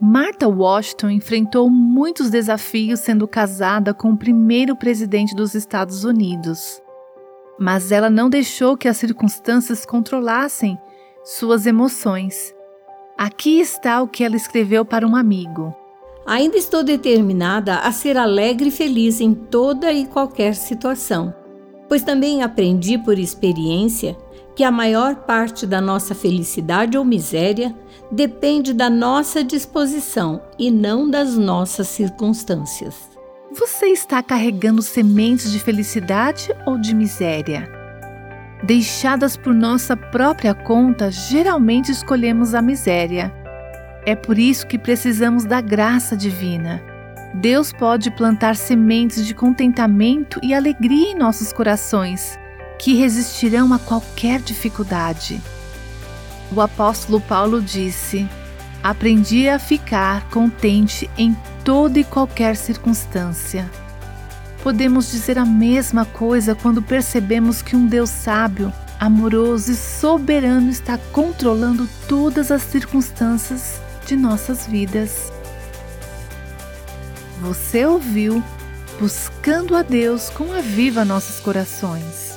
Martha Washington enfrentou muitos desafios sendo casada com o primeiro presidente dos Estados Unidos. Mas ela não deixou que as circunstâncias controlassem suas emoções. Aqui está o que ela escreveu para um amigo. Ainda estou determinada a ser alegre e feliz em toda e qualquer situação, pois também aprendi por experiência que a maior parte da nossa felicidade ou miséria depende da nossa disposição e não das nossas circunstâncias. Você está carregando sementes de felicidade ou de miséria? Deixadas por nossa própria conta, geralmente escolhemos a miséria. É por isso que precisamos da graça divina. Deus pode plantar sementes de contentamento e alegria em nossos corações que resistirão a qualquer dificuldade. O apóstolo Paulo disse: Aprendi a ficar contente em toda e qualquer circunstância. Podemos dizer a mesma coisa quando percebemos que um Deus sábio, amoroso e soberano está controlando todas as circunstâncias de nossas vidas. Você ouviu Buscando a Deus com a Viva Nossos Corações.